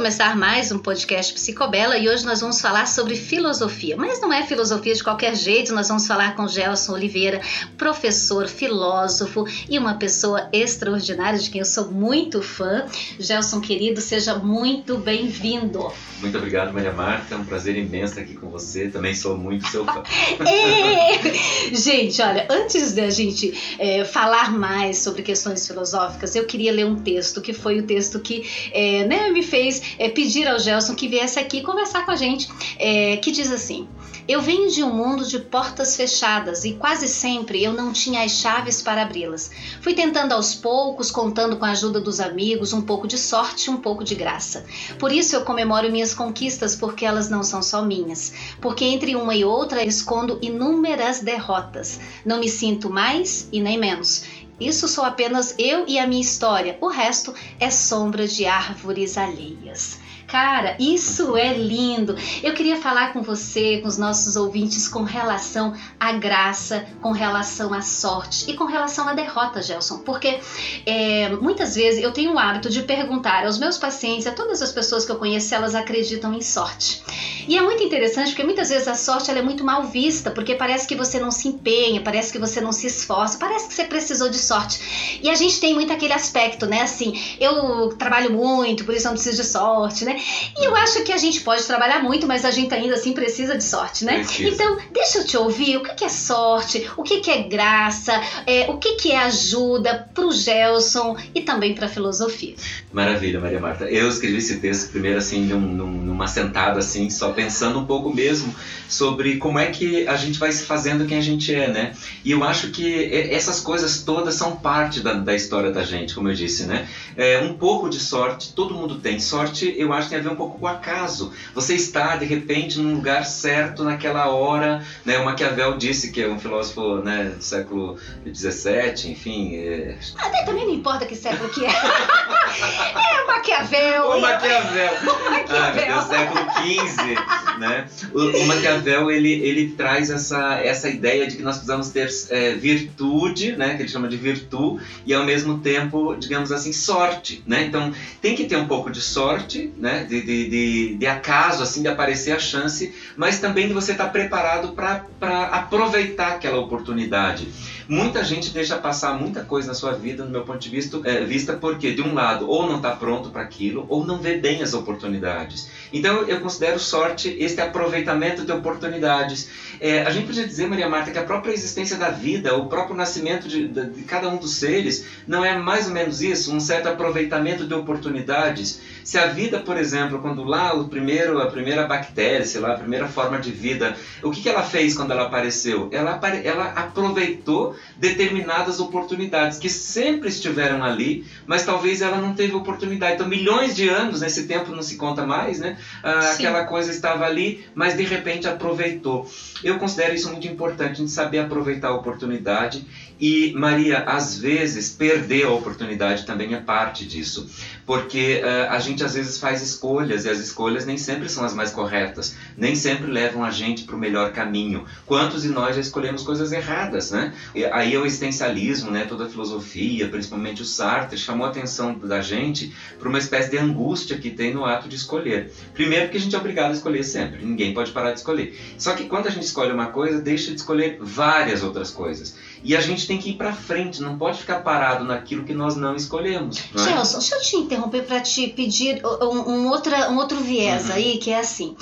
Começar mais um podcast Psicobela e hoje nós vamos falar sobre filosofia. Mas não é filosofia de qualquer jeito, nós vamos falar com Gelson Oliveira, professor, filósofo e uma pessoa extraordinária de quem eu sou muito fã. Gelson, querido, seja muito bem-vindo. Muito obrigado, Maria Marta. É um prazer imenso estar aqui com você. Também sou muito seu fã. é. Gente, olha, antes da gente é, falar mais sobre questões filosóficas, eu queria ler um texto que foi o texto que é, né, me fez é, pedir ao Gelson que viesse aqui conversar com a gente, é, que diz assim: Eu venho de um mundo de portas fechadas e quase sempre eu não tinha as chaves para abri-las. Fui tentando aos poucos, contando com a ajuda dos amigos, um pouco de sorte, um pouco de graça. Por isso eu comemoro minhas conquistas, porque elas não são só minhas. Porque entre uma e outra escondo inúmeras derrotas. Não me sinto mais e nem menos. Isso sou apenas eu e a minha história. O resto é sombra de árvores alheias. Cara, isso é lindo. Eu queria falar com você, com os nossos ouvintes, com relação à graça, com relação à sorte e com relação à derrota, Gelson. Porque é, muitas vezes eu tenho o hábito de perguntar aos meus pacientes, a todas as pessoas que eu conheço, se elas acreditam em sorte. E é muito interessante porque muitas vezes a sorte é muito mal vista, porque parece que você não se empenha, parece que você não se esforça, parece que você precisou de sorte. E a gente tem muito aquele aspecto, né? Assim, eu trabalho muito, por isso não preciso de sorte, né? E eu acho que a gente pode trabalhar muito, mas a gente ainda assim precisa de sorte, né? Precisa. Então, deixa eu te ouvir o que é sorte, o que é graça, é, o que é ajuda para o Gelson e também para a filosofia. Maravilha, Maria Marta. Eu escrevi esse texto primeiro assim, num, numa sentada assim, só pensando um pouco mesmo sobre como é que a gente vai se fazendo quem a gente é, né? E eu acho que essas coisas todas são parte da, da história da gente, como eu disse, né? É, um pouco de sorte, todo mundo tem. Sorte, eu acho tem a ver um pouco com o acaso. Você está, de repente, num lugar certo, naquela hora, né? O Maquiavel disse, que é um filósofo né, do século XVII, enfim... É... Até também não importa que século que é. é o Maquiavel. O Maquiavel. O Maquiavel. Ah, século XV, né? O, o Maquiavel Maquiavel ele, ele traz essa, essa ideia de que nós precisamos ter é, virtude, né, que ele chama de virtude, e ao mesmo tempo, digamos assim, sorte. Né? Então tem que ter um pouco de sorte, né, de, de, de, de acaso, assim, de aparecer a chance, mas também de você estar preparado para aproveitar aquela oportunidade. Muita gente deixa passar muita coisa na sua vida, no meu ponto de vista, é, vista porque, de um lado, ou não está pronto para aquilo, ou não vê bem as oportunidades. Então eu considero sorte este aproveitamento de oportunidades. É, a gente podia dizer, Maria Marta, que a própria existência da vida, o próprio nascimento de, de, cada um dos seres, não é mais ou menos isso, um certo aproveitamento de oportunidades. Se a vida, por exemplo, quando lá o primeiro, a primeira bactéria, sei lá, a primeira forma de vida, o que, que ela fez quando ela apareceu? Ela, ela aproveitou determinadas oportunidades que sempre estiveram ali, mas talvez ela não teve oportunidade. Então, milhões de anos, nesse tempo não se conta mais, né? Ah, aquela coisa estava ali, mas de repente aproveitou. Eu considero isso muito importante, de saber aproveitar a oportunidade e, Maria, às vezes, perder a oportunidade também é parte disso, porque uh, a gente às vezes faz escolhas e as escolhas nem sempre são as mais corretas, nem sempre levam a gente para o melhor caminho. Quantos de nós já escolhemos coisas erradas, né? E aí o existencialismo, né, toda a filosofia, principalmente o Sartre, chamou a atenção da gente para uma espécie de angústia que tem no ato de escolher. Primeiro porque a gente é obrigado a escolher sempre, ninguém pode parar de escolher. Só que quando a gente escolhe uma coisa, deixa de escolher várias outras coisas. E a gente tem que ir para frente, não pode ficar parado naquilo que nós não escolhemos. Não é? Gelson, deixa eu te interromper para te pedir um, um, outra, um outro viés uhum. aí, que é assim.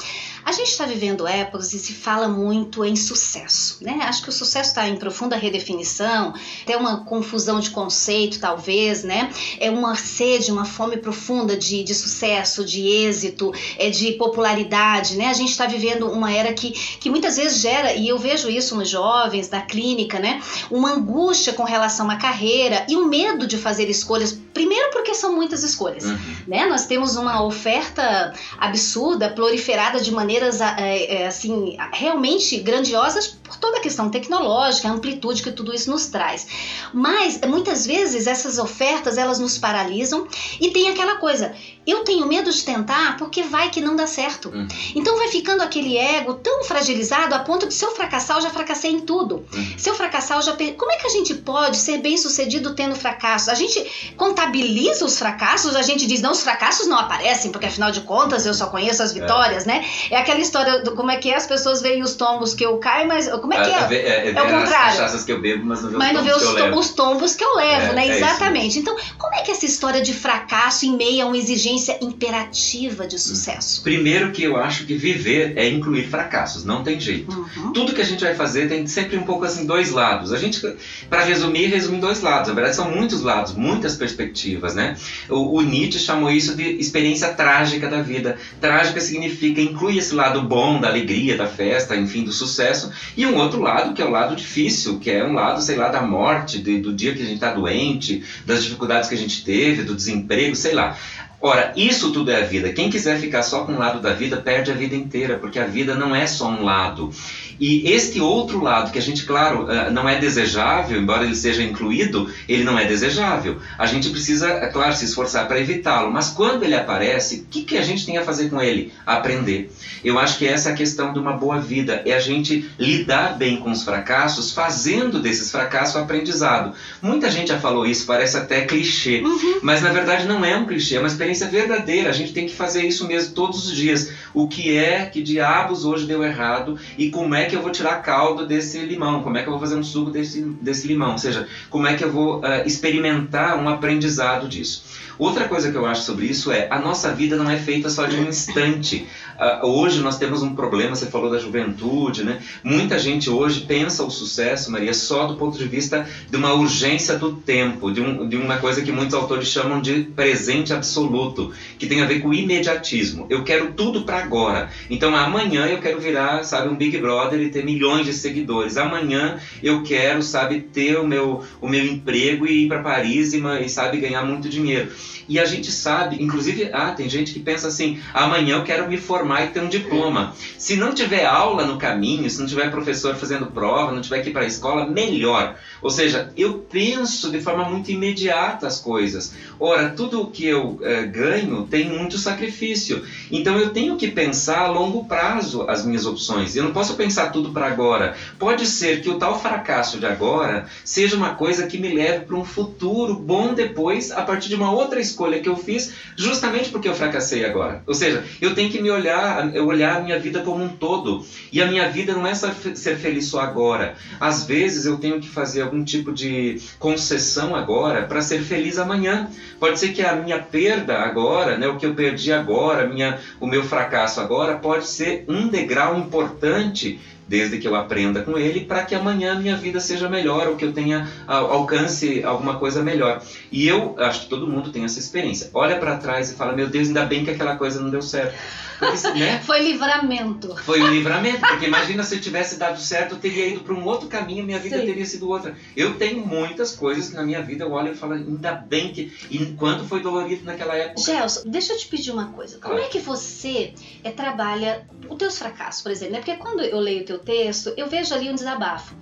A gente está vivendo épocas e se fala muito em sucesso, né? Acho que o sucesso está em profunda redefinição, até uma confusão de conceito, talvez, né? É uma sede, uma fome profunda de, de sucesso, de êxito, é de popularidade, né? A gente está vivendo uma era que, que muitas vezes gera, e eu vejo isso nos jovens, da clínica, né? Uma angústia com relação à carreira e o um medo de fazer escolhas, primeiro porque são muitas escolhas, uhum. né? Nós temos uma oferta absurda, proliferada de maneira é, é, assim realmente grandiosas por toda a questão tecnológica, a amplitude que tudo isso nos traz. Mas muitas vezes essas ofertas elas nos paralisam e tem aquela coisa, eu tenho medo de tentar porque vai que não dá certo. Uhum. Então vai ficando aquele ego tão fragilizado a ponto de se eu fracassar, eu já fracassei em tudo. Uhum. Se eu fracassar, eu já per... Como é que a gente pode ser bem sucedido tendo fracassos? A gente contabiliza os fracassos, a gente diz, não, os fracassos não aparecem, porque afinal de contas eu só conheço as é. vitórias, é. né? É aquela história do como é que é, as pessoas veem os tombos que eu caio, mas como é que é? É, é, é, é o contrário. As que eu bebo, mas não vê, mas os, não vê os, os, tombos que eu levo, né? Exatamente. Então, como é que essa história de fracasso em meio a uma exigência imperativa de sucesso? Primeiro que eu acho que viver é incluir fracassos, não tem jeito. Uhum. Tudo que a gente vai fazer tem sempre um pouco assim dois lados. A gente, para resumir, resume dois lados. Na verdade são muitos lados, muitas perspectivas, né? O, o Nietzsche chamou isso de experiência trágica da vida. Trágica significa inclui esse lado bom da alegria, da festa, enfim, do sucesso, e um outro lado que é o lado difícil, que é um lado, sei lá, da morte, de, do dia que a gente está doente, das dificuldades que a gente teve, do desemprego, sei lá. Ora, isso tudo é a vida. Quem quiser ficar só com um lado da vida, perde a vida inteira, porque a vida não é só um lado. E este outro lado, que a gente, claro, eh, não é desejável, embora ele seja incluído, ele não é desejável. A gente precisa, é claro, se esforçar para evitá-lo. Mas quando ele aparece, o que, que a gente tem a fazer com ele? Aprender. Eu acho que essa é a questão de uma boa vida, é a gente lidar bem com os fracassos, fazendo desses fracassos aprendizado. Muita gente já falou isso, parece até clichê, uhum. mas na verdade não é um clichê, é uma experiência verdadeira. A gente tem que fazer isso mesmo todos os dias. O que é que diabos hoje deu errado e como é que eu vou tirar caldo desse limão? Como é que eu vou fazer um suco desse, desse limão? Ou seja, como é que eu vou uh, experimentar um aprendizado disso? Outra coisa que eu acho sobre isso é a nossa vida não é feita só de um instante. Uh, hoje nós temos um problema, você falou da juventude, né? Muita gente hoje pensa o sucesso, Maria, só do ponto de vista de uma urgência do tempo, de, um, de uma coisa que muitos autores chamam de presente absoluto, que tem a ver com imediatismo. Eu quero tudo para agora. Então amanhã eu quero virar, sabe, um Big Brother e ter milhões de seguidores. Amanhã eu quero, sabe, ter o meu, o meu emprego e ir para Paris e, e, sabe, ganhar muito dinheiro. E a gente sabe, inclusive, ah, tem gente que pensa assim: amanhã eu quero me formar e ter um diploma. Se não tiver aula no caminho, se não tiver professor fazendo prova, não tiver que ir para a escola, melhor. Ou seja, eu penso de forma muito imediata as coisas. Ora, tudo o que eu eh, ganho tem muito sacrifício. Então eu tenho que pensar a longo prazo as minhas opções. Eu não posso pensar tudo para agora. Pode ser que o tal fracasso de agora seja uma coisa que me leve para um futuro bom depois, a partir de uma outra escolha que eu fiz, justamente porque eu fracassei agora. Ou seja, eu tenho que me olhar, eu olhar a minha vida como um todo. E a minha vida não é só ser feliz só agora. Às vezes eu tenho que fazer algum tipo de concessão agora para ser feliz amanhã. Pode ser que a minha perda agora, né, o que eu perdi agora, minha, o meu fracasso agora, pode ser um degrau importante desde que eu aprenda com ele, para que amanhã minha vida seja melhor ou que eu tenha alcance alguma coisa melhor. E eu acho que todo mundo tem essa experiência. Olha para trás e fala: Meu Deus, ainda bem que aquela coisa não deu certo. Porque, né? Foi livramento. Foi um livramento, porque imagina se eu tivesse dado certo, eu teria ido para um outro caminho, minha vida Sim. teria sido outra. Eu tenho muitas coisas que na minha vida eu olho e falo, ainda bem que. Enquanto foi dolorido naquela época. Gelson, deixa eu te pedir uma coisa. Como é que você é, trabalha os teus fracassos, por exemplo? Né? Porque quando eu leio o teu texto, eu vejo ali um desabafo.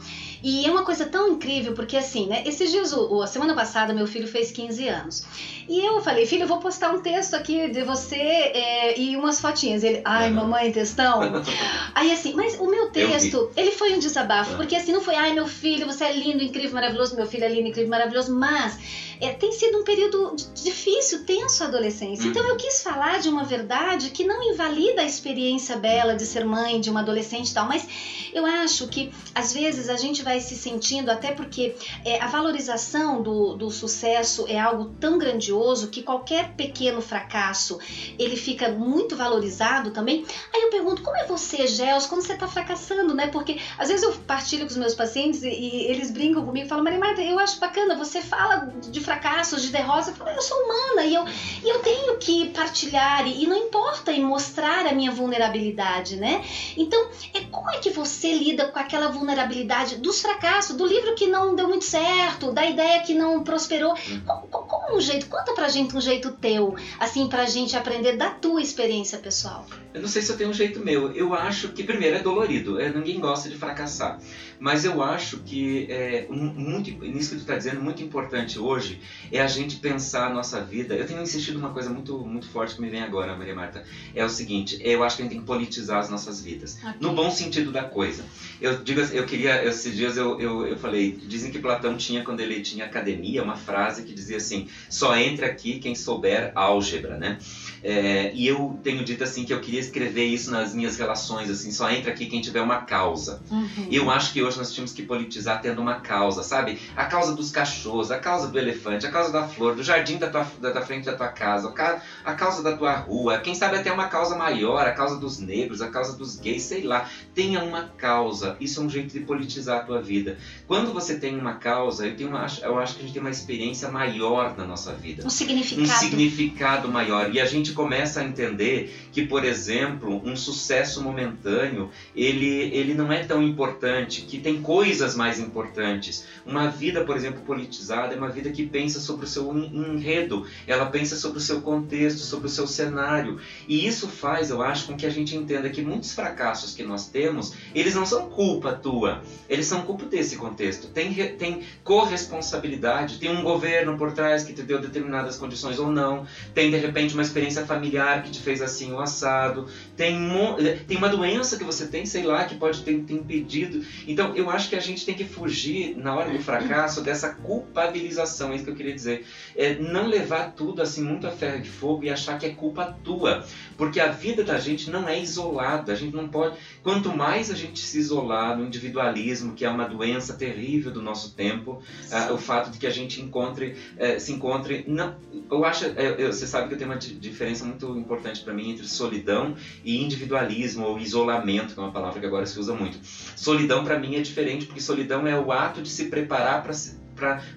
E é uma coisa tão incrível, porque assim, né? Esses dias, o, a semana passada, meu filho fez 15 anos. E eu falei, filho, eu vou postar um texto aqui de você é, e umas fotinhas. Ele, ai, uhum. mamãe, textão. Aí assim, mas o meu texto, ele foi um desabafo, uhum. porque assim, não foi, ai, meu filho, você é lindo, incrível, maravilhoso, meu filho é lindo, incrível, maravilhoso, mas é, tem sido um período difícil, tenso a adolescência. Uhum. Então eu quis falar de uma verdade que não invalida a experiência bela de ser mãe de uma adolescente e tal, mas eu acho que às vezes a gente vai se sentindo, até porque é, a valorização do, do sucesso é algo tão grandioso que qualquer pequeno fracasso ele fica muito valorizado também. Aí eu pergunto, como é você, Gels, quando você está fracassando, né? Porque às vezes eu partilho com os meus pacientes e, e eles brincam comigo falam, Maria Marta, eu acho bacana, você fala de fracassos, de derrotas, eu falo, eu sou humana e eu, e eu tenho que partilhar e, e não importa e mostrar a minha vulnerabilidade, né? Então, é como é que você lida com aquela vulnerabilidade dos fracassos, do livro que não deu muito certo, da ideia que não prosperou? Como, como um jeito, conta pra gente um jeito teu, assim, pra gente aprender da tua experiência pessoal. Eu não sei se eu tenho um jeito meu. Eu acho que, primeiro, é dolorido. É, ninguém gosta de fracassar. Mas eu acho que, é, muito, nisso que tu está dizendo, muito importante hoje é a gente pensar a nossa vida. Eu tenho insistido uma coisa muito, muito forte que me vem agora, Maria Marta. É o seguinte: eu acho que a gente tem que politizar as nossas vidas. Okay. No bom sentido da coisa. Eu digo eu queria, esses dias eu, eu, eu falei, dizem que Platão tinha, quando ele tinha academia, uma frase que dizia assim: só entra aqui quem souber álgebra, né? É, e eu tenho dito assim que eu queria escrever isso nas minhas relações, assim, só entra aqui quem tiver uma causa. Uhum. Eu acho que hoje nós tínhamos que politizar tendo uma causa, sabe? A causa dos cachorros, a causa do elefante, a causa da flor, do jardim da, tua, da, da frente da tua casa, a causa da tua rua, quem sabe até uma causa maior, a causa dos negros, a causa dos gays, sei lá. Tenha uma causa. Isso é um jeito de politizar a tua vida. Quando você tem uma causa, eu, tenho uma, eu acho que a gente tem uma experiência maior na nossa vida. Um significado. Um significado maior. E a gente começa a entender que, por exemplo, um sucesso momentâneo, ele, ele não é tão importante, que tem coisas mais importantes. Uma vida, por exemplo, politizada é uma vida que pensa sobre o seu enredo, ela pensa sobre o seu contexto, sobre o seu cenário. E isso faz, eu acho, com que a gente entenda que muitos fracassos que nós temos, eles não são culpa tua, eles são culpa desse contexto. Tem, tem corresponsabilidade, tem um governo por trás que te deu determinadas condições ou não, tem de repente uma experiência familiar que te fez assim o assado, tem, tem uma doença que você tem, sei lá, que pode ter, ter impedido. Então eu acho que a gente tem que fugir, na hora do fracasso, dessa culpabilização, é isso que eu queria dizer. É não levar tudo assim muito a ferro de fogo e achar que é culpa tua. Porque a vida da gente não é isolada, a gente não pode. Quanto mais a gente se isolar no individualismo, que é uma doença terrível do nosso tempo, uh, o fato de que a gente encontre, uh, se encontre. Eu acho, uh, você sabe que eu tenho uma diferença muito importante para mim entre solidão e individualismo ou isolamento, que é uma palavra que agora se usa muito. Solidão para mim é diferente, porque solidão é o ato de se preparar para se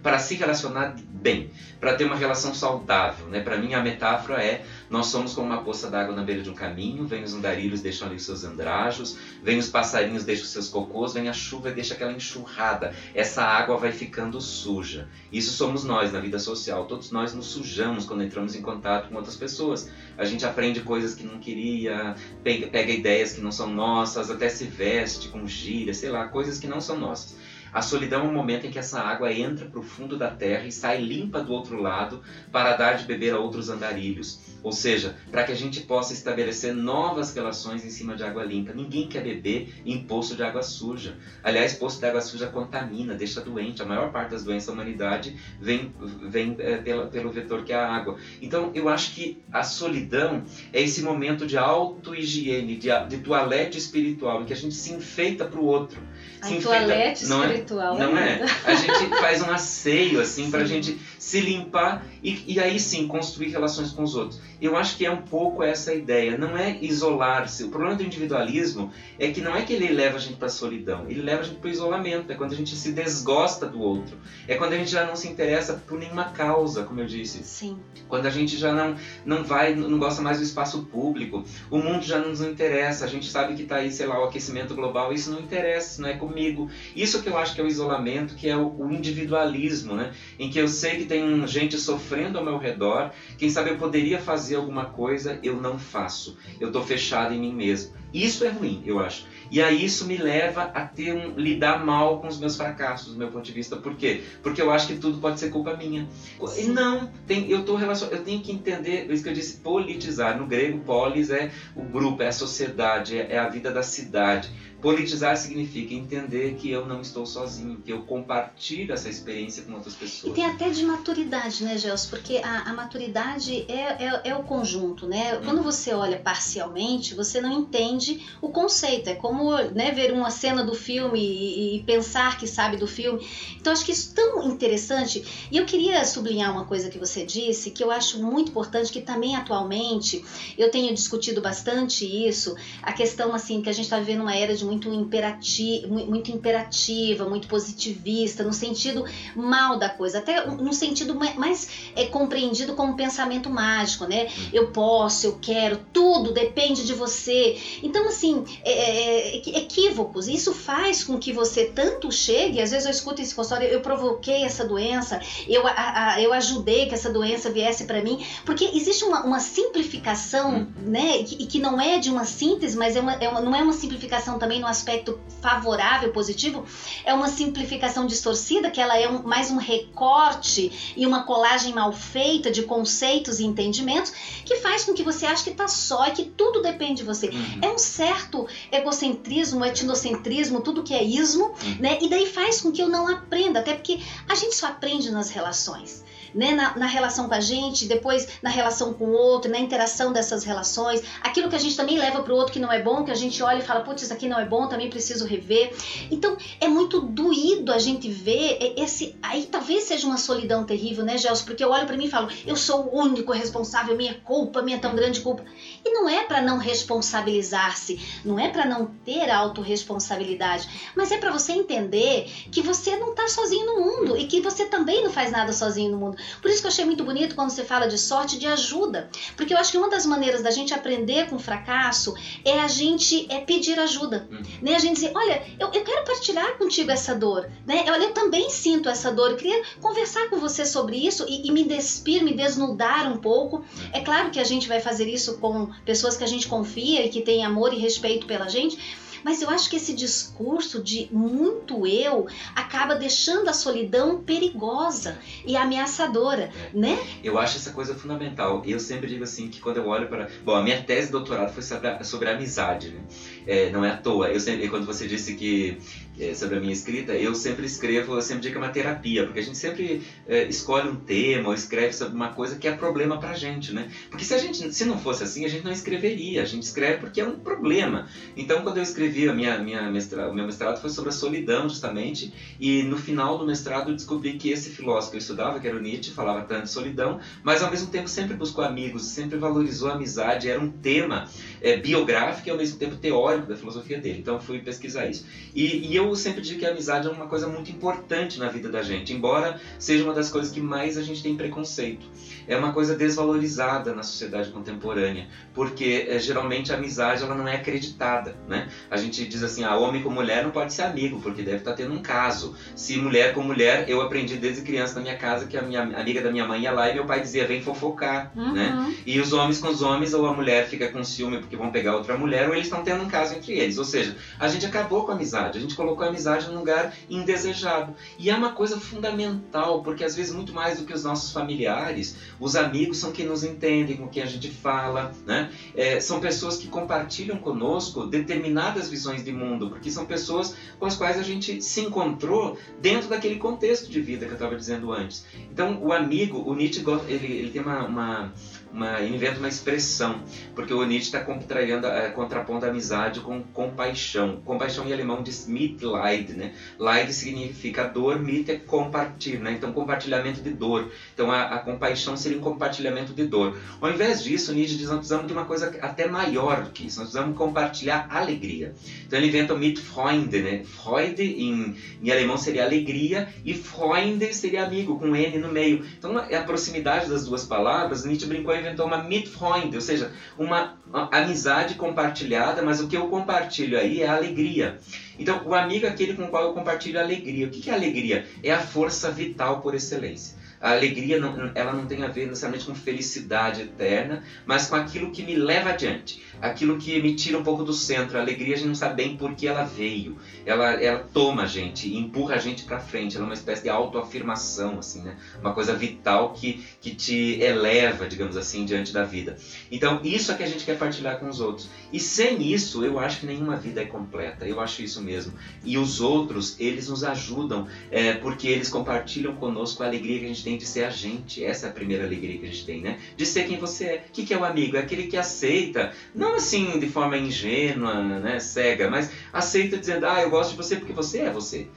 para se relacionar bem, para ter uma relação saudável. Né? Para mim, a metáfora é: nós somos como uma poça d'água na beira de um caminho, vem os andarilhos, deixam ali seus andrajos, vem os passarinhos, deixam seus cocôs, vem a chuva e deixa aquela enxurrada. Essa água vai ficando suja. Isso somos nós na vida social. Todos nós nos sujamos quando entramos em contato com outras pessoas. A gente aprende coisas que não queria, pega, ideias que não são nossas, até se veste com gíria, sei lá, coisas que não são nossas. A solidão é um momento em que essa água entra para o fundo da terra e sai limpa do outro lado para dar de beber a outros andarilhos. Ou seja, para que a gente possa estabelecer novas relações em cima de água limpa. Ninguém quer beber em poço de água suja. Aliás, poço de água suja contamina, deixa doente. A maior parte das doenças da humanidade vem, vem é, pela, pelo vetor que é a água. Então, eu acho que a solidão é esse momento de auto-higiene, de, de toalete espiritual, em que a gente se enfeita para o outro. A se toalete enfeita, é? espiritual. Não é? Não é? A gente faz um asseio, assim, para a gente se limpar e, e aí sim construir relações com os outros. Eu acho que é um pouco essa ideia, não é isolar-se. O problema do individualismo é que não é que ele leva a gente para a solidão, ele leva a gente para o isolamento, é quando a gente se desgosta do outro, é quando a gente já não se interessa por nenhuma causa, como eu disse. Sim. Quando a gente já não, não vai, não gosta mais do espaço público, o mundo já não nos interessa, a gente sabe que está aí, sei lá, o aquecimento global, isso não interessa, isso não é comigo. Isso que eu acho que é o isolamento, que é o, o individualismo, né? Em que eu sei que tem gente sofrendo ao meu redor, quem sabe eu poderia fazer alguma coisa, eu não faço. Eu estou fechado em mim mesmo. Isso é ruim, eu acho. E aí isso me leva a ter um lidar mal com os meus fracassos, do meu ponto de vista. Por quê? Porque eu acho que tudo pode ser culpa minha. Sim. Não, tem, eu tô relacion... eu tenho que entender, isso que eu disse, politizar. No grego, polis é o grupo, é a sociedade, é, é a vida da cidade. Politizar significa entender que eu não estou sozinho, que eu compartilho essa experiência com outras pessoas. E tem até de maturidade, né, Gelson? Porque a, a maturidade é, é, é, o conjunto, né? Hum. Quando você olha parcialmente, você não entende o conceito. É como né, ver uma cena do filme e, e pensar que sabe do filme. Então, acho que isso é tão interessante. E eu queria sublinhar uma coisa que você disse, que eu acho muito importante, que também atualmente eu tenho discutido bastante isso, a questão assim, que a gente está vivendo uma era de muito, imperati muito imperativa, muito positivista, no sentido mal da coisa, até no sentido mais é, compreendido como pensamento mágico, né? Uhum. Eu posso, eu quero, tudo depende de você. Então, assim, é, é, é, equívocos. Isso faz com que você tanto chegue, às vezes eu escuto esse consultório, eu provoquei essa doença, eu, a, a, eu ajudei que essa doença viesse para mim, porque existe uma, uma simplificação, uhum. né? E que, que, não é de uma síntese, mas é uma, é uma, não é uma simplificação também no aspecto favorável, positivo, é uma simplificação distorcida, que ela é um, mais um recorte e uma colagem mal feita de conceitos e entendimentos, que faz com que você ache que tá só e que tudo depende de você. Uhum. É um certo egocentrismo, etnocentrismo, tudo que é ismo, uhum. né? E daí faz com que eu não aprenda, até porque a gente só aprende nas relações né, na, na, relação com a gente, depois na relação com o outro, na interação dessas relações, aquilo que a gente também leva para o outro que não é bom, que a gente olha e fala, putz, isso aqui não é bom, também preciso rever. Então é muito doído a gente ver esse. Aí talvez seja uma solidão terrível, né, Gelson? Porque eu olho para mim e falo, eu sou o único responsável, minha culpa, minha tão grande culpa. E não é para não responsabilizar-se, não é para não ter autorresponsabilidade, mas é para você entender que você não está sozinho no mundo e que você também não faz nada sozinho no mundo. Por isso que eu achei muito bonito quando você fala de sorte, de ajuda. Porque eu acho que uma das maneiras da gente aprender com fracasso é a gente é pedir ajuda. Uhum. Né? A gente dizer, olha, eu, eu quero partilhar contigo essa dor. Né? Olha, eu também sinto essa dor. Eu queria conversar com você sobre isso e, e me despir, me desnudar um pouco. Uhum. É claro que a gente vai fazer isso com pessoas que a gente confia e que têm amor e respeito pela gente mas eu acho que esse discurso de muito eu acaba deixando a solidão perigosa e ameaçadora, é. né? Eu acho essa coisa fundamental. Eu sempre digo assim que quando eu olho para, bom, a minha tese de doutorado foi sobre a, sobre a amizade, né? É, não é à toa. Eu sempre, quando você disse que é, sobre a minha escrita, eu sempre escrevo, eu sempre digo que é uma terapia, porque a gente sempre é, escolhe um tema ou escreve sobre uma coisa que é problema pra gente, né? Porque se a gente, se não fosse assim, a gente não escreveria. A gente escreve porque é um problema. Então, quando eu escrevi a minha, minha o meu mestrado foi sobre a solidão, justamente, e no final do mestrado eu descobri que esse filósofo que eu estudava, que era o Nietzsche, falava tanto de solidão, mas ao mesmo tempo sempre buscou amigos, sempre valorizou a amizade, era um tema é, biográfico e ao mesmo tempo teórico da filosofia dele. Então, fui pesquisar isso. E, e eu eu sempre digo que a amizade é uma coisa muito importante na vida da gente, embora seja uma das coisas que mais a gente tem preconceito. É uma coisa desvalorizada na sociedade contemporânea, porque é, geralmente a amizade ela não é acreditada, né? A gente diz assim, ah, homem com mulher não pode ser amigo, porque deve estar tendo um caso. Se mulher com mulher, eu aprendi desde criança na minha casa que a minha amiga da minha mãe ia lá e meu pai dizia, vem fofocar, uhum. né? E os homens com os homens, ou a mulher fica com ciúme porque vão pegar outra mulher, ou eles estão tendo um caso entre eles. Ou seja, a gente acabou com a amizade, a gente colocou colocou a amizade num lugar indesejado. E é uma coisa fundamental, porque às vezes, muito mais do que os nossos familiares, os amigos são quem nos entendem, com quem a gente fala, né? É, são pessoas que compartilham conosco determinadas visões de mundo, porque são pessoas com as quais a gente se encontrou dentro daquele contexto de vida que eu estava dizendo antes. Então, o amigo, o Nietzsche, ele, ele tem uma, uma uma, inventa uma expressão, porque o Nietzsche está é, contrapondo a amizade com compaixão. Compaixão em alemão diz Mitleid, né? Leid significa dor, mit é compartilhar, né? Então compartilhamento de dor. Então a, a, compaixão seria um compartilhamento de dor. Ao invés disso, Nietzsche diz nós precisamos de uma coisa até maior que isso. Nós precisamos compartilhar alegria. Então ele inventa o Mitfreunde, né? Freude em, em alemão seria alegria e Freunde seria amigo, com N no meio. Então é a proximidade das duas palavras. Nietzsche brincou inventou uma Mitfreund, ou seja, uma, amizade compartilhada, mas o que eu compartilho aí é a alegria. Então, o amigo é aquele com o qual eu compartilho a alegria. O que é alegria? É a força vital por excelência. A alegria não, ela não tem a ver necessariamente com felicidade eterna, mas com aquilo que me leva adiante, aquilo que me tira um pouco do centro. A alegria a gente não sabe bem por que ela veio. Ela, ela toma a gente, empurra a gente para frente. Ela é uma espécie de autoafirmação, assim, né? Uma coisa vital que, que te eleva, digamos assim, diante da vida. Então, isso é que a gente quer partilhar com os outros. E sem isso, eu acho que nenhuma vida é completa. Eu acho isso mesmo. E os outros, eles nos ajudam, é, porque eles compartilham conosco a alegria que a gente tem de ser a gente. Essa é a primeira alegria que a gente tem, né? De ser quem você é. O que é o amigo? É aquele que aceita, não assim de forma ingênua, né, cega, mas aceita dizendo, ah, eu gosto de você porque você é você.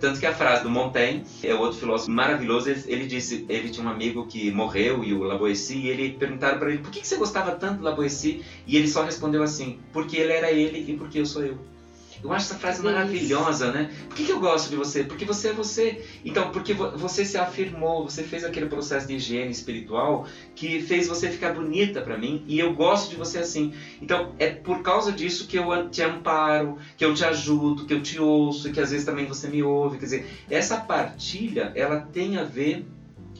Tanto que a frase do Montaigne, é outro filósofo maravilhoso, ele, disse, ele tinha um amigo que morreu, e o Laboissy, e ele perguntaram para ele, por que, que você gostava tanto do Laboissy? E ele só respondeu assim, porque ele era ele e porque eu sou eu. Eu acho essa frase maravilhosa, né? Por que, que eu gosto de você? Porque você é você. Então, porque você se afirmou, você fez aquele processo de higiene espiritual que fez você ficar bonita para mim e eu gosto de você assim. Então, é por causa disso que eu te amparo, que eu te ajudo, que eu te ouço e que às vezes também você me ouve. Quer dizer, essa partilha, ela tem a ver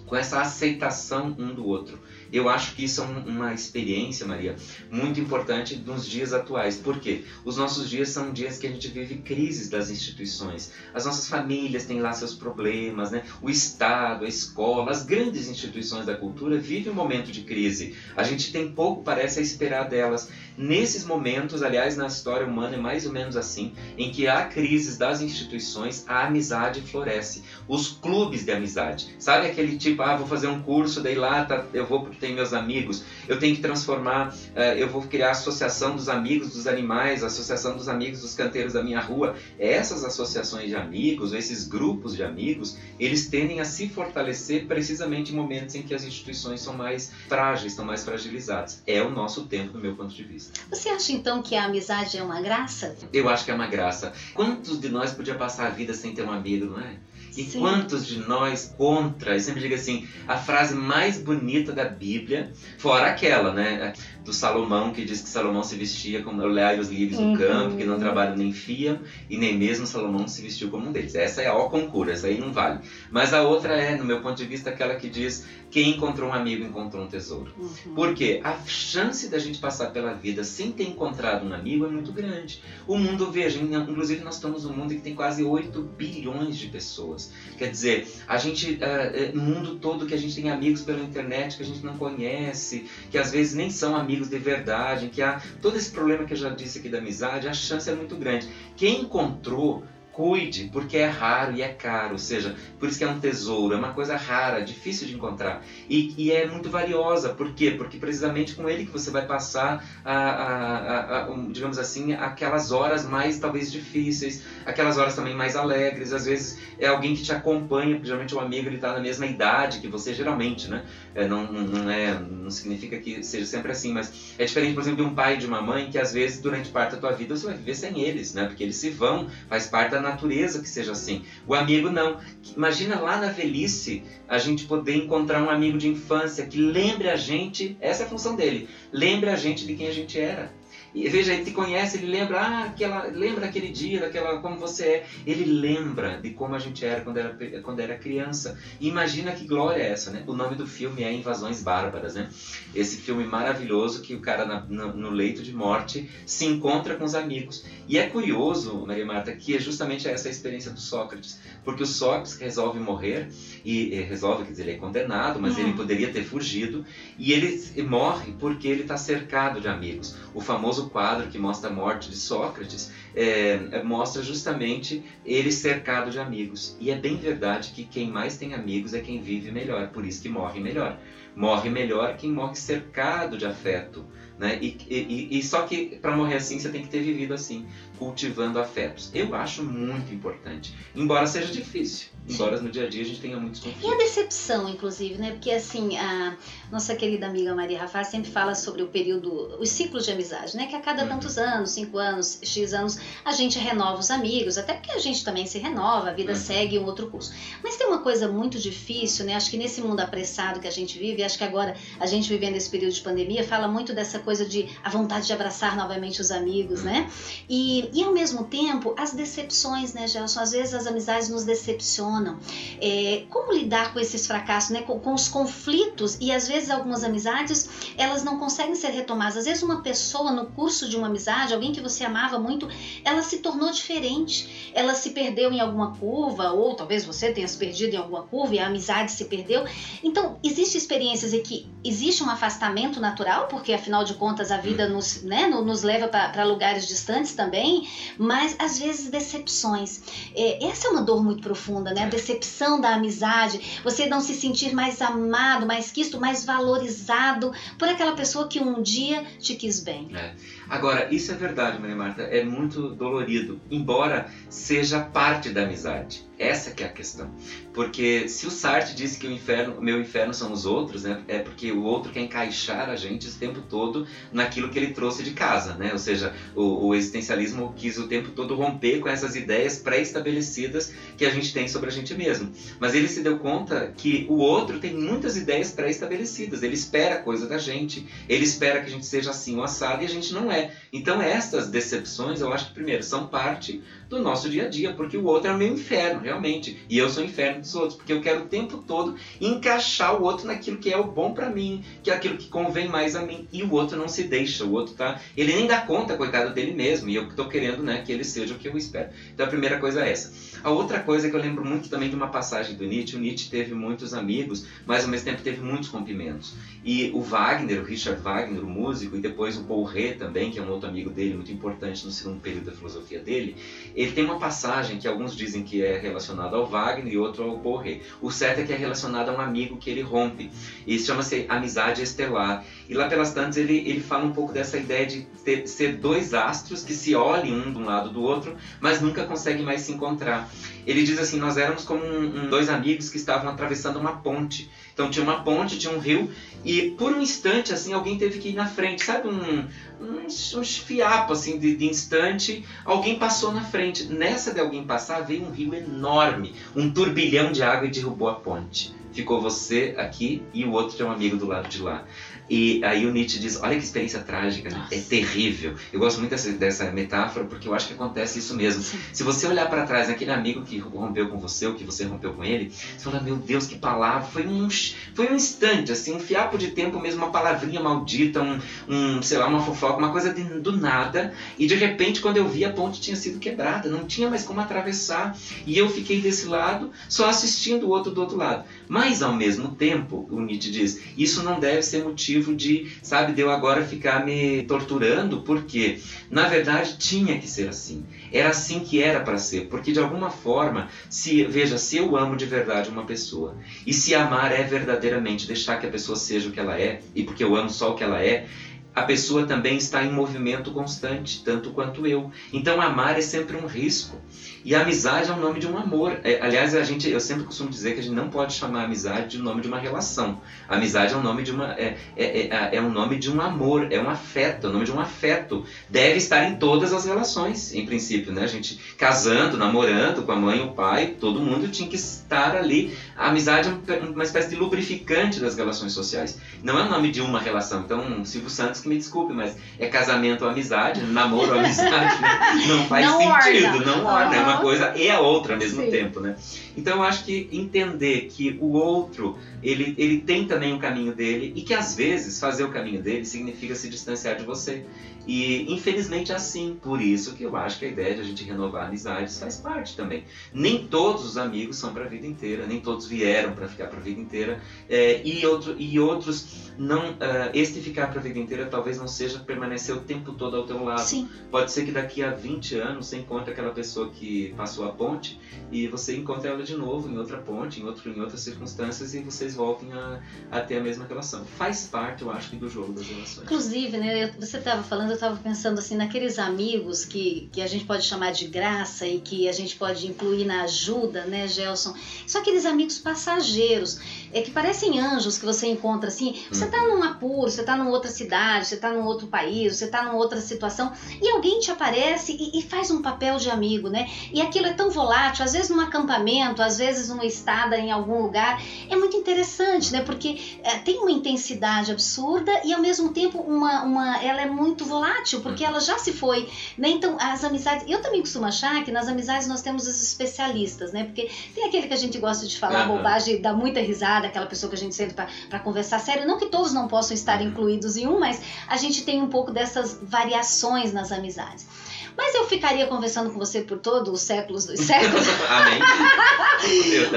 com essa aceitação um do outro. Eu acho que isso é uma experiência, Maria, muito importante nos dias atuais. Por quê? Os nossos dias são dias que a gente vive crises das instituições. As nossas famílias têm lá seus problemas, né? O Estado, a escola, as grandes instituições da cultura vivem um momento de crise. A gente tem pouco, parece, a esperar delas. Nesses momentos, aliás, na história humana é mais ou menos assim, em que há crises das instituições, a amizade floresce. Os clubes de amizade. Sabe aquele tipo, ah, vou fazer um curso, daí lá tá, eu vou tenho meus amigos. Eu tenho que transformar, uh, eu vou criar a associação dos amigos dos animais, a associação dos amigos dos canteiros da minha rua. Essas associações de amigos, esses grupos de amigos, eles tendem a se fortalecer precisamente em momentos em que as instituições são mais frágeis, estão mais fragilizadas. É o nosso tempo, do meu ponto de vista. Você acha então que a amizade é uma graça? Eu acho que é uma graça. Quantos de nós podia passar a vida sem ter um amigo, não é? E Sim. quantos de nós contra, eu sempre digo assim, a frase mais bonita da Bíblia, fora aquela, né? do Salomão, que diz que Salomão se vestia como os livres do uhum. campo, que não trabalham nem fiam, e nem mesmo Salomão se vestiu como um deles. Essa é a ó concura, essa aí não vale. Mas a outra é, no meu ponto de vista, aquela que diz: quem encontrou um amigo encontrou um tesouro. Uhum. Porque a chance da gente passar pela vida sem ter encontrado um amigo é muito grande. O mundo, veja, inclusive nós estamos num mundo que tem quase 8 bilhões de pessoas. Quer dizer, a gente, uh, no mundo todo que a gente tem amigos pela internet que a gente não conhece, que às vezes nem são amigos de verdade, que há todo esse problema que eu já disse aqui da amizade, a chance é muito grande. Quem encontrou cuide, porque é raro e é caro, ou seja, por isso que é um tesouro, é uma coisa rara, difícil de encontrar e, e é muito valiosa. Por quê? Porque precisamente com ele que você vai passar, a, a, a, digamos assim, aquelas horas mais talvez difíceis, aquelas horas também mais alegres. Às vezes é alguém que te acompanha, geralmente um amigo ele está na mesma idade que você, geralmente, né? É, não, não, é, não significa que seja sempre assim, mas é diferente, por exemplo, de um pai e de uma mãe que às vezes durante parte da tua vida você vai viver sem eles, né? Porque eles se vão, faz parte da natureza que seja assim. O amigo não. Imagina lá na velhice a gente poder encontrar um amigo de infância que lembre a gente, essa é a função dele, lembre a gente de quem a gente era. E veja, ele te conhece, ele lembra, ah, aquela, lembra aquele dia, daquela como você é. Ele lembra de como a gente era quando era, quando era criança. E imagina que glória é essa, né? O nome do filme é Invasões Bárbaras, né? Esse filme maravilhoso que o cara na, no, no, leito de morte se encontra com os amigos. E é curioso, Maria Marta, que é justamente essa experiência do Sócrates. Porque o Sócrates resolve morrer, e, e resolve, quer dizer, ele é condenado, mas uhum. ele poderia ter fugido. E ele morre porque ele está cercado de amigos. O famoso famoso quadro que mostra a morte de Sócrates é, é, mostra justamente ele cercado de amigos. E é bem verdade que quem mais tem amigos é quem vive melhor, por isso que morre melhor. Morre melhor quem morre cercado de afeto. Né? E, e, e só que para morrer assim você tem que ter vivido assim, cultivando afetos. Eu acho muito importante, embora seja difícil. Embora no dia a dia a gente tenha muitos conflitos. E a decepção, inclusive, né? Porque assim, a nossa querida amiga Maria Rafa sempre fala sobre o período, os ciclos de amizade, né? Que a cada uhum. tantos anos, cinco anos, X anos, a gente renova os amigos, até porque a gente também se renova, a vida uhum. segue um outro curso. Mas tem uma coisa muito difícil, né? Acho que nesse mundo apressado que a gente vive, acho que agora a gente vivendo esse período de pandemia, fala muito dessa coisa de a vontade de abraçar novamente os amigos, uhum. né? E, e ao mesmo tempo, as decepções, né, Gelson? Às vezes as amizades nos decepcionam. É, como lidar com esses fracassos, né? Com, com, os conflitos e às vezes algumas amizades elas não conseguem ser retomadas. Às vezes uma pessoa no curso de uma amizade, alguém que você amava muito, ela se tornou diferente. Ela se perdeu em alguma curva ou talvez você tenha se perdido em alguma curva e a amizade se perdeu. Então existem experiências em que existe um afastamento natural, porque afinal de contas a vida nos, né, nos leva para lugares distantes também, mas às vezes decepções. É, essa é uma dor muito profunda, né? a decepção da amizade, você não se sentir mais amado, mais quisto, mais valorizado por aquela pessoa que um dia te quis bem. É. Agora, isso é verdade, Maria Marta, é muito dolorido, embora seja parte da amizade. Essa que é a questão. Porque se o Sartre disse que o inferno, meu inferno são os outros, né, é porque o outro quer encaixar a gente o tempo todo naquilo que ele trouxe de casa, né? Ou seja, o, o existencialismo quis o tempo todo romper com essas ideias pré-estabelecidas que a gente tem sobre a gente mesmo. Mas ele se deu conta que o outro tem muitas ideias pré-estabelecidas. Ele espera coisa da gente, ele espera que a gente seja assim ou assado e a gente não é. Então estas decepções, eu acho que primeiro são parte do nosso dia a dia, porque o outro é o meu inferno, realmente. E eu sou o inferno dos outros, porque eu quero o tempo todo encaixar o outro naquilo que é o bom para mim, que é aquilo que convém mais a mim. E o outro não se deixa, o outro tá. Ele nem dá conta, coitado dele mesmo, e eu tô querendo, né, que ele seja o que eu espero. Então a primeira coisa é essa. A outra coisa que eu lembro muito também de uma passagem do Nietzsche, o Nietzsche teve muitos amigos, mas ao mesmo tempo teve muitos rompimentos. E o Wagner, o Richard Wagner, o músico, e depois o Paul Ré também, que é um outro amigo dele, muito importante no segundo período da filosofia dele, ele tem uma passagem que alguns dizem que é relacionada ao Wagner e outro ao Borré. O certo é que é relacionado a um amigo que ele rompe. Isso chama-se amizade estelar. E lá pelas tantas ele, ele fala um pouco dessa ideia de ter, ser dois astros que se olhem um de um lado do outro, mas nunca conseguem mais se encontrar. Ele diz assim: Nós éramos como um, um, dois amigos que estavam atravessando uma ponte. Então tinha uma ponte, tinha um rio, e por um instante, assim, alguém teve que ir na frente, sabe? Um, um, um fiapo, assim, de, de, instante, alguém passou na frente. Nessa de alguém passar, veio um rio enorme, um turbilhão de água e derrubou a ponte. Ficou você aqui e o outro, é um amigo do lado de lá. E aí o Nietzsche diz: olha que experiência trágica, né? é terrível. Eu gosto muito dessa, dessa, metáfora porque eu acho que acontece isso mesmo. Sim. Se você olhar para trás, aquele amigo que rompeu com você, ou que você rompeu com ele, você fala: meu Deus, que palavra! Foi um, foi um instante, assim, um fiapo de tempo mesmo, uma palavrinha maldita, um, um sei lá, uma fofoca, uma coisa de, do nada. E de repente, quando eu vi, a ponte tinha sido quebrada, não tinha mais como atravessar. E eu fiquei desse lado, só assistindo o outro do outro lado. Mas ao mesmo tempo, o Nietzsche diz: isso não deve ser motivo motivo de, sabe, de eu agora ficar me torturando, porque na verdade tinha que ser assim. Era assim que era para ser, porque de alguma forma, se veja, se eu amo de verdade uma pessoa, e se amar é verdadeiramente deixar que a pessoa seja o que ela é, e porque eu amo só o que ela é, a pessoa também está em movimento constante, tanto quanto eu. Então amar é sempre um risco. E a amizade é o nome de um amor. É, aliás, a gente, eu sempre costumo dizer que a gente não pode chamar a amizade de nome de uma relação. A amizade é o nome de uma é, é, é, é um nome de um amor, é um afeto, é o nome de um afeto. Deve estar em todas as relações, em princípio, né? A gente casando, namorando com a mãe, o pai, todo mundo tinha que estar ali. A amizade é uma espécie de lubrificante das relações sociais. Não é o nome de uma relação. Então, Silvio Santos que me desculpe, mas é casamento ou amizade, namoro ou amizade, né? não faz não sentido, orna. não orna. Uhum. É uma coisa e a outra ao mesmo Sim. tempo, né? Então eu acho que entender que o outro, ele, ele tem também o um caminho dele e que às vezes fazer o caminho dele significa se distanciar de você. E infelizmente é assim, por isso que eu acho que a ideia de a gente renovar amizades faz parte também. Nem todos os amigos são para a vida inteira, nem todos vieram para ficar para a vida inteira, é, e, outro, e outros não. Uh, este ficar para a vida inteira talvez não seja permanecer o tempo todo ao teu lado. Sim. Pode ser que daqui a 20 anos você encontre aquela pessoa que passou a ponte e você encontre ela de novo em outra ponte, em, outro, em outras circunstâncias e vocês voltem a, a ter a mesma relação. Faz parte, eu acho, do jogo das relações. Inclusive, né, você estava falando eu estava pensando assim naqueles amigos que, que a gente pode chamar de graça e que a gente pode incluir na ajuda, né, Gelson? São aqueles amigos passageiros, é que parecem anjos que você encontra assim. Você está num apuro, você está numa outra cidade, você está num outro país, você está numa outra situação e alguém te aparece e, e, faz um papel de amigo, né? E aquilo é tão volátil, às vezes num acampamento, às vezes numa estada em algum lugar. É muito interessante, né? Porque é, tem uma intensidade absurda e ao mesmo tempo uma, uma ela é muito volátil volátil, porque ela já se foi, né? Então, as amizades. Eu também costumo achar que nas amizades nós temos os especialistas, né? Porque tem aquele que a gente gosta de falar uhum. bobagem, dá muita risada, aquela pessoa que a gente senta para conversar sério. Não que todos não possam estar incluídos em um, mas a gente tem um pouco dessas variações nas amizades. Mas eu ficaria conversando com você por todos os séculos dos séculos. Amém.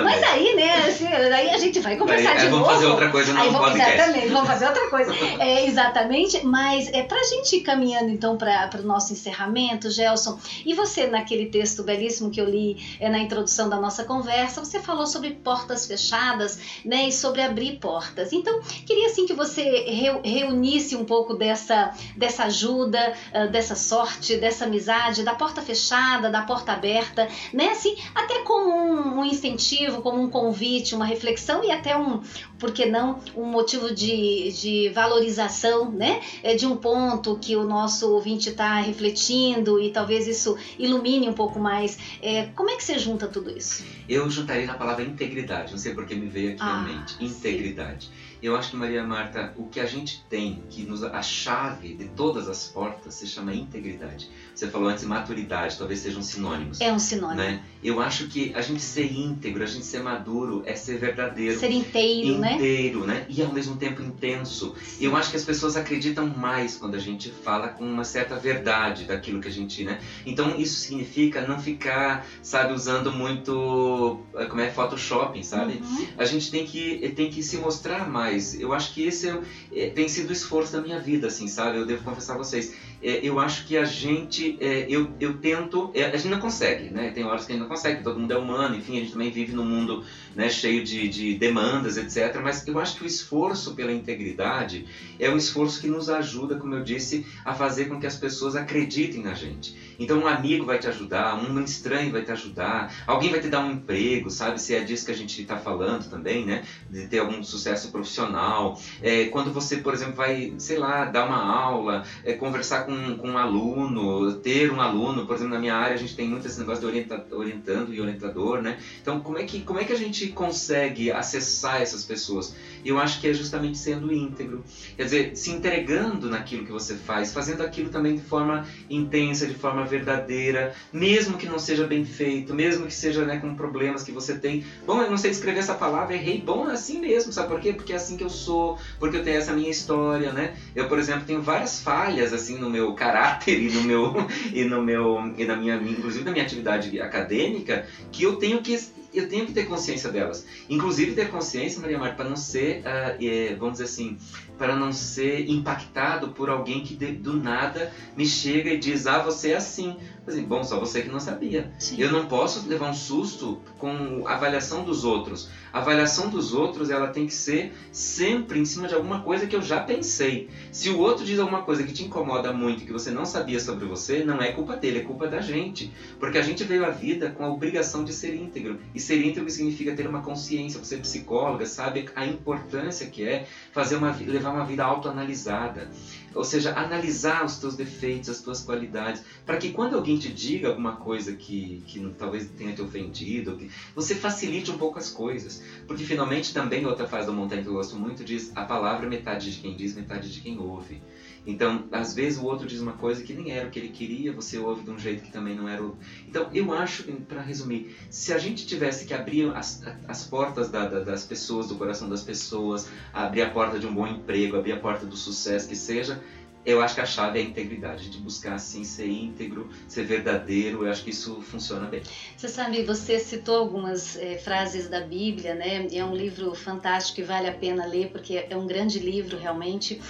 Mas aí, né, assim, aí a gente vai conversar aí, de aí novo. Vamos fazer outra coisa no aí vamos, podcast. Exatamente, vamos fazer outra coisa. É, exatamente, mas é pra gente ir caminhando então para o nosso encerramento, Gelson, e você naquele texto belíssimo que eu li é, na introdução da nossa conversa, você falou sobre portas fechadas, né, e sobre abrir portas. Então, queria assim que você reunisse um pouco dessa, dessa ajuda, uh, dessa sorte, dessa amizade, da porta fechada, da porta aberta, né? Assim, até como um, um incentivo, como um convite, uma reflexão e até um, por que não, um motivo de, de valorização, né? É de um ponto que o nosso ouvinte está refletindo e talvez isso ilumine um pouco mais. É, como é que você junta tudo isso? Eu juntaria na palavra integridade, não sei porque me veio aqui ah, à mente. Integridade. Sim. Eu acho que, Maria Marta, o que a gente tem, que nos, a chave de todas as portas, se chama integridade. Você falou antes maturidade, talvez sejam sinônimos. É um sinônimo. Né? Eu acho que a gente ser íntegro, a gente ser maduro, é ser verdadeiro. Ser inteiro, inteiro né? Inteiro, né? E ao mesmo tempo intenso. Sim. Eu acho que as pessoas acreditam mais quando a gente fala com uma certa verdade daquilo que a gente, né? Então isso significa não ficar, sabe, usando muito, como é, Photoshop, sabe? Uhum. A gente tem que, tem que se mostrar mais Eu acho que esse é, é, tem sido o esforço da minha vida, assim, sabe? Eu devo confessar a vocês. É, eu acho que a gente, é, eu, eu tento, é, a gente não consegue, né? Tem horas que a gente não consegue, todo mundo é humano, enfim, a gente também vive num mundo né, cheio de, de demandas, etc. Mas eu acho que o esforço pela integridade é um esforço que nos ajuda, como eu disse, a fazer com que as pessoas acreditem na gente. Então um amigo vai te ajudar, um estranho vai te ajudar, alguém vai te dar um emprego, sabe? Se é disso que a gente está falando também, né? De ter algum sucesso profissional. É, quando você, por exemplo, vai, sei lá, dar uma aula, é, conversar com, com um aluno, ter um aluno, por exemplo, na minha área a gente tem muito esse negócio de orienta, orientando e orientador, né? Então como é que, como é que a gente consegue acessar essas pessoas? Eu acho que é justamente sendo íntegro, quer dizer, se entregando naquilo que você faz, fazendo aquilo também de forma intensa, de forma verdadeira, mesmo que não seja bem feito, mesmo que seja né, com problemas que você tem. Bom, eu não sei descrever essa palavra, errei. Bom, é assim mesmo, sabe por quê? Porque é assim que eu sou, porque eu tenho essa minha história, né? Eu, por exemplo, tenho várias falhas assim no meu caráter e no meu e no meu e na minha, inclusive na minha atividade acadêmica, que eu tenho que eu tenho que ter consciência delas. Inclusive ter consciência, Maria Marta, para não ser, uh, vamos dizer assim, para não ser impactado por alguém que de, do nada me chega e diz, ah, você é assim. Assim, bom, só você que não sabia. Sim. Eu não posso levar um susto com a avaliação dos outros. A avaliação dos outros, ela tem que ser sempre em cima de alguma coisa que eu já pensei. Se o outro diz alguma coisa que te incomoda muito, que você não sabia sobre você, não é culpa dele, é culpa da gente. Porque a gente veio à vida com a obrigação de ser íntegro. E ser íntegro significa ter uma consciência. Você é psicóloga, sabe a importância que é fazer uma, levar uma vida autoanalisada. Ou seja, analisar os teus defeitos, as tuas qualidades, para que quando alguém te diga alguma coisa que, que talvez tenha te ofendido, você facilite um pouco as coisas. Porque finalmente também outra frase do Montaigne que eu gosto muito diz: a palavra metade de quem diz, metade de quem ouve. Então, às vezes o outro diz uma coisa que nem era o que ele queria, você ouve de um jeito que também não era o. Então, eu acho, para resumir, se a gente tivesse que abrir as, as portas da, da, das pessoas, do coração das pessoas, abrir a porta de um bom emprego, abrir a porta do sucesso que seja, eu acho que a chave é a integridade, de buscar assim ser íntegro, ser verdadeiro. Eu acho que isso funciona bem. Você sabe, você citou algumas é, frases da Bíblia, né? É um livro fantástico e vale a pena ler porque é um grande livro realmente.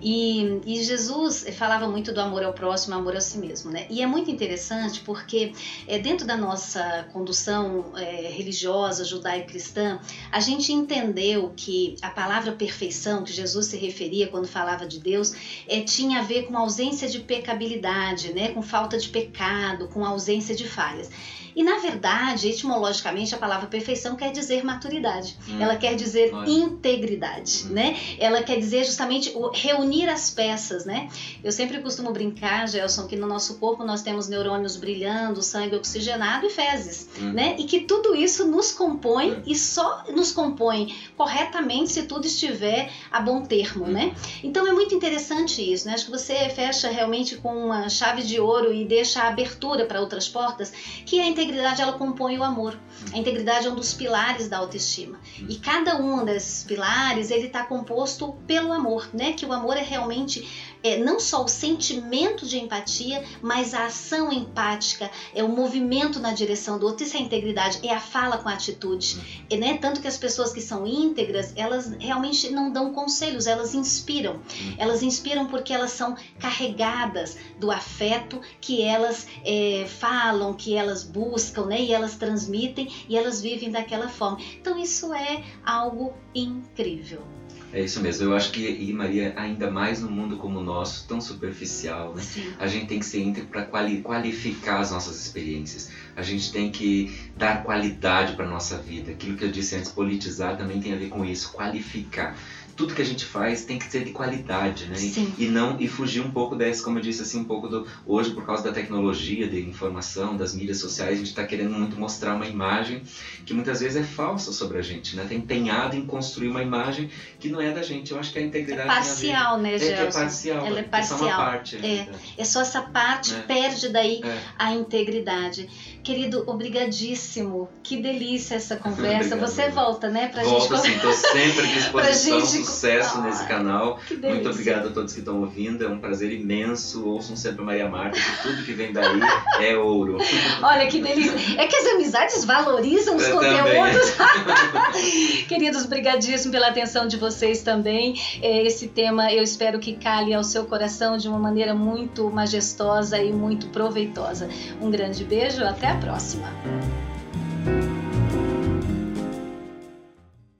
E, e Jesus falava muito do amor ao próximo, amor a si mesmo, né? E é muito interessante porque é, dentro da nossa condução é, religiosa judaico-cristã, a gente entendeu que a palavra perfeição que Jesus se referia quando falava de Deus é, tinha a ver com ausência de pecabilidade, né? Com falta de pecado, com ausência de falhas. E na verdade, etimologicamente, a palavra perfeição quer dizer maturidade. Hum. Ela quer dizer Olha. integridade, hum. né? Ela quer dizer justamente reunir as peças, né? Eu sempre costumo brincar, Gelson, que no nosso corpo nós temos neurônios brilhando, sangue oxigenado e fezes, hum. né? E que tudo isso nos compõe hum. e só nos compõe corretamente se tudo estiver a bom termo, né? Hum. Então é muito interessante isso, né? Acho que você fecha realmente com uma chave de ouro e deixa a abertura para outras portas, que é a integridade ela compõe o amor. A integridade é um dos pilares da autoestima. E cada um desses pilares ele está composto pelo amor, né? Que o amor é realmente é, não só o sentimento de empatia, mas a ação empática, é o movimento na direção do outro. Isso é integridade, é a fala com a atitude. É, né? Tanto que as pessoas que são íntegras, elas realmente não dão conselhos, elas inspiram. Elas inspiram porque elas são carregadas do afeto que elas é, falam, que elas buscam, né? E elas transmitem e elas vivem daquela forma. Então isso é algo incrível. É isso mesmo. Eu acho que, e Maria, ainda mais no mundo como o nosso, tão superficial, né? Sim. A gente tem que ser íntegro para quali qualificar as nossas experiências. A gente tem que dar qualidade para nossa vida. Aquilo que eu disse antes, politizar também tem a ver com isso, qualificar tudo que a gente faz tem que ser de qualidade, né? Sim. E, não e fugir um pouco desse, como eu disse assim, um pouco do hoje por causa da tecnologia, de informação, das mídias sociais, a gente está querendo muito mostrar uma imagem que muitas vezes é falsa sobre a gente, né? Está empenhado em construir uma imagem que não é da gente. Eu acho que a integridade é parcial, né, Gelson? Gelson? É, é parcial. Ela é parcial. É só uma parte. É, é só essa parte É. perde daí É. a integridade. Querido, obrigadíssimo. Que delícia essa conversa. Obrigado, Você volta, né, pra Volto gente sim, estou sempre à disposição, gente- sucesso Ah, nesse canal. Muito obrigado a todos que estão ouvindo, é um prazer imenso. Ouçam sempre a Maria Marta, que tudo que vem daí é ouro. Olha que delícia. É que as amizades valorizam os Eu conteúdos. Queridos, brigadíssimo pela atenção de vocês também. É, Esse tema eu espero que cale ao seu coração de uma maneira muito majestosa e muito proveitosa. Um grande beijo, até a próxima.